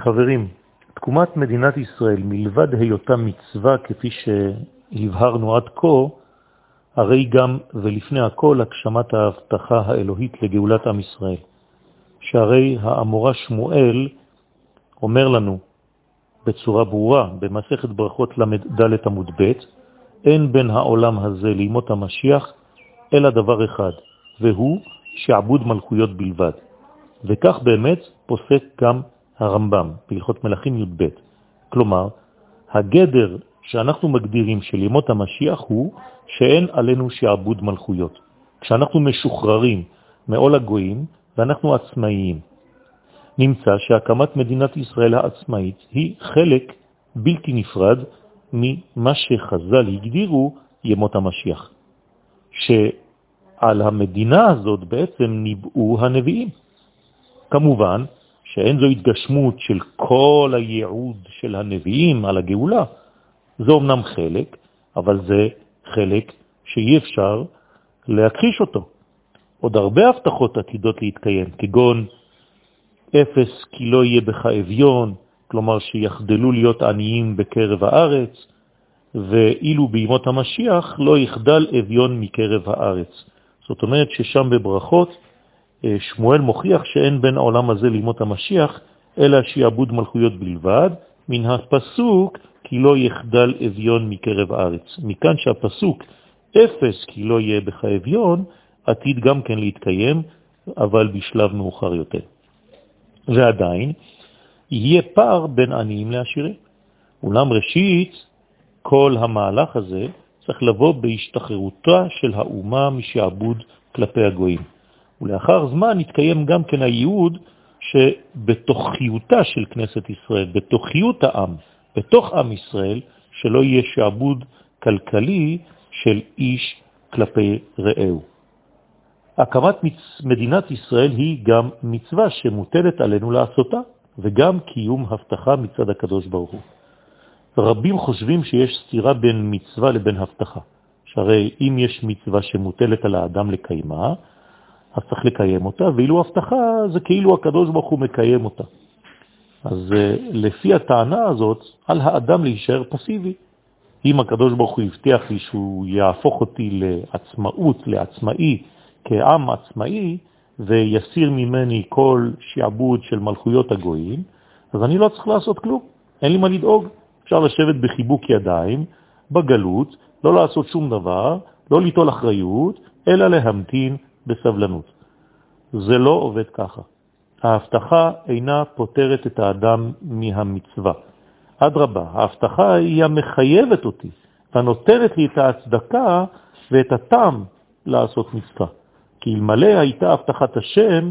חברים, תקומת מדינת ישראל, מלבד היותה מצווה כפי שהבהרנו עד כה, הרי גם ולפני הכל הגשמת ההבטחה האלוהית לגאולת עם ישראל. שהרי האמורה שמואל אומר לנו בצורה ברורה במסכת ברכות ל"ד עמוד ב', אין בין העולם הזה לימות המשיח אלא דבר אחד, והוא שעבוד מלכויות בלבד. וכך באמת פוסק גם הרמב"ם בהלכות מלכים י"ב. כלומר, הגדר שאנחנו מגדירים של ימות המשיח הוא שאין עלינו שעבוד מלכויות. כשאנחנו משוחררים מעול הגויים ואנחנו עצמאיים. נמצא שהקמת מדינת ישראל העצמאית היא חלק בלתי נפרד ממה שחז"ל הגדירו ימות המשיח, שעל המדינה הזאת בעצם ניבאו הנביאים. כמובן שאין זו התגשמות של כל הייעוד של הנביאים על הגאולה, זה אומנם חלק, אבל זה חלק שאי אפשר להכחיש אותו. עוד הרבה הבטחות עתידות להתקיים, כגון אפס כי לא יהיה בך אביון, כלומר שיחדלו להיות עניים בקרב הארץ, ואילו בימות המשיח לא יחדל אביון מקרב הארץ. זאת אומרת ששם בברכות שמואל מוכיח שאין בין העולם הזה לימות המשיח, אלא שיעבוד מלכויות בלבד, מן הפסוק כי לא יחדל אביון מקרב הארץ. מכאן שהפסוק אפס כי לא יהיה בך אביון, עתיד גם כן להתקיים, אבל בשלב מאוחר יותר. ועדיין, יהיה פער בין עניים לעשירים. אולם ראשית, כל המהלך הזה צריך לבוא בהשתחררותה של האומה משעבוד כלפי הגויים. ולאחר זמן יתקיים גם כן הייעוד שבתוכיותה של כנסת ישראל, בתוכיות העם, בתוך עם ישראל, שלא יהיה שעבוד כלכלי של איש כלפי רעהו. הקמת מדינת ישראל היא גם מצווה שמוטלת עלינו לעשותה, וגם קיום הבטחה מצד הקדוש ברוך הוא. רבים חושבים שיש סתירה בין מצווה לבין הבטחה, שהרי אם יש מצווה שמוטלת על האדם לקיימה, אז צריך לקיים אותה, ואילו הבטחה זה כאילו הקדוש ברוך הוא מקיים אותה. אז אה, לפי הטענה הזאת, על האדם להישאר פסיבי. אם הקדוש ברוך הוא הבטיח לי שהוא יהפוך אותי לעצמאות, לעצמאי, כעם עצמאי, ויסיר ממני כל שעבוד של מלכויות הגויים, אז אני לא צריך לעשות כלום, אין לי מה לדאוג. אפשר לשבת בחיבוק ידיים, בגלות, לא לעשות שום דבר, לא ליטול אחריות, אלא להמתין בסבלנות. זה לא עובד ככה. ההבטחה אינה פותרת את האדם מהמצווה. אדרבה, ההבטחה היא המחייבת אותי, ונותנת לי את ההצדקה ואת הטעם לעשות מצווה. כי אלמלא הייתה הבטחת השם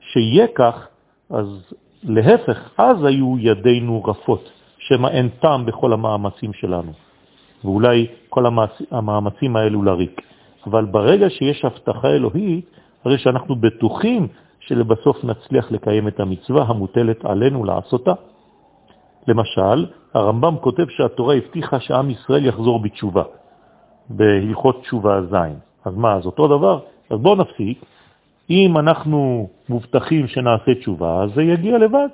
שיהיה כך, אז להפך, אז היו ידינו רפות, שמה אין טעם בכל המאמצים שלנו, ואולי כל המאמצים האלו לריק. אבל ברגע שיש הבטחה אלוהית, הרי שאנחנו בטוחים שלבסוף נצליח לקיים את המצווה המוטלת עלינו לעשותה. למשל, הרמב"ם כותב שהתורה הבטיחה שעם ישראל יחזור בתשובה, בהלכות תשובה ז'. אז מה, אז אותו דבר? אז בואו נפסיק. אם אנחנו מובטחים שנעשה תשובה, אז זה יגיע לבד.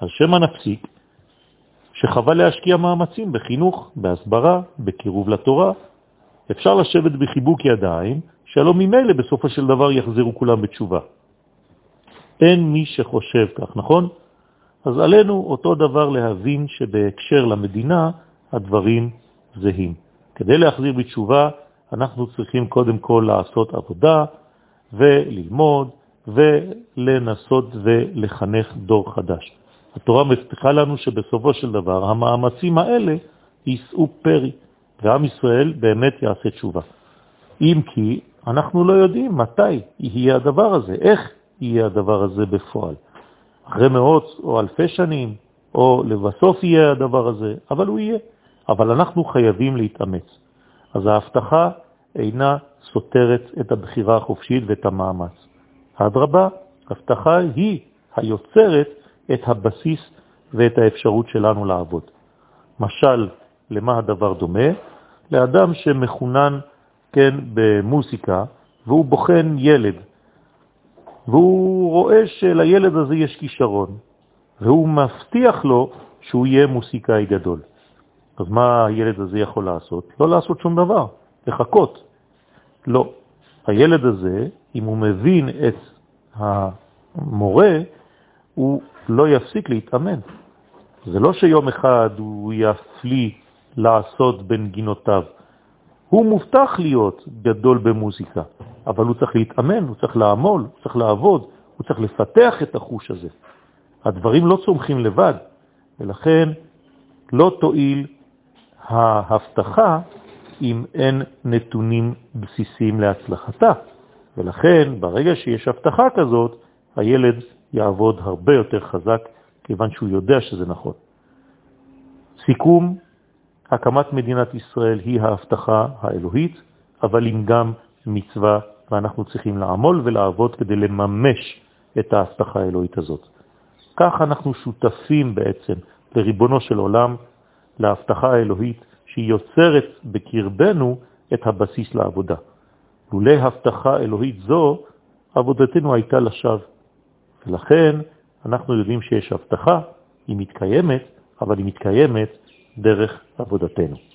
אז שמה נפסיק? שחבל להשקיע מאמצים בחינוך, בהסברה, בקירוב לתורה. אפשר לשבת בחיבוק ידיים, שלא ממילא בסופו של דבר יחזרו כולם בתשובה. אין מי שחושב כך, נכון? אז עלינו אותו דבר להבין שבהקשר למדינה הדברים זהים. כדי להחזיר בתשובה אנחנו צריכים קודם כל לעשות עבודה וללמוד ולנסות ולחנך דור חדש. התורה מבטיחה לנו שבסופו של דבר המאמצים האלה יישאו פרי, ועם ישראל באמת יעשה תשובה. אם כי אנחנו לא יודעים מתי יהיה הדבר הזה, איך יהיה הדבר הזה בפועל. אחרי מאות או אלפי שנים, או לבסוף יהיה הדבר הזה, אבל הוא יהיה. אבל אנחנו חייבים להתאמץ. אז ההבטחה אינה סותרת את הבחירה החופשית ואת המאמץ. האדרבה, הבטחה היא היוצרת את הבסיס ואת האפשרות שלנו לעבוד. משל, למה הדבר דומה? לאדם שמכונן, כן, במוסיקה, והוא בוחן ילד, והוא רואה שלילד הזה יש כישרון, והוא מבטיח לו שהוא יהיה מוסיקאי גדול. אז מה הילד הזה יכול לעשות? לא לעשות שום דבר, לחכות. לא. הילד הזה, אם הוא מבין את המורה, הוא לא יפסיק להתאמן. זה לא שיום אחד הוא יפליא לעשות בנגינותיו. הוא מובטח להיות גדול במוזיקה, אבל הוא צריך להתאמן, הוא צריך לעמול, הוא צריך לעבוד, הוא צריך לפתח את החוש הזה. הדברים לא צומחים לבד, ולכן לא תועיל ההבטחה אם אין נתונים בסיסיים להצלחתה. ולכן, ברגע שיש הבטחה כזאת, הילד יעבוד הרבה יותר חזק, כיוון שהוא יודע שזה נכון. סיכום, הקמת מדינת ישראל היא ההבטחה האלוהית, אבל עם גם מצווה, ואנחנו צריכים לעמול ולעבוד כדי לממש את ההבטחה האלוהית הזאת. כך אנחנו שותפים בעצם לריבונו של עולם, להבטחה האלוהית שהיא יוצרת בקרבנו את הבסיס לעבודה. לולא הבטחה אלוהית זו, עבודתנו הייתה לשווא. ולכן אנחנו יודעים שיש הבטחה, היא מתקיימת, אבל היא מתקיימת דרך עבודתנו.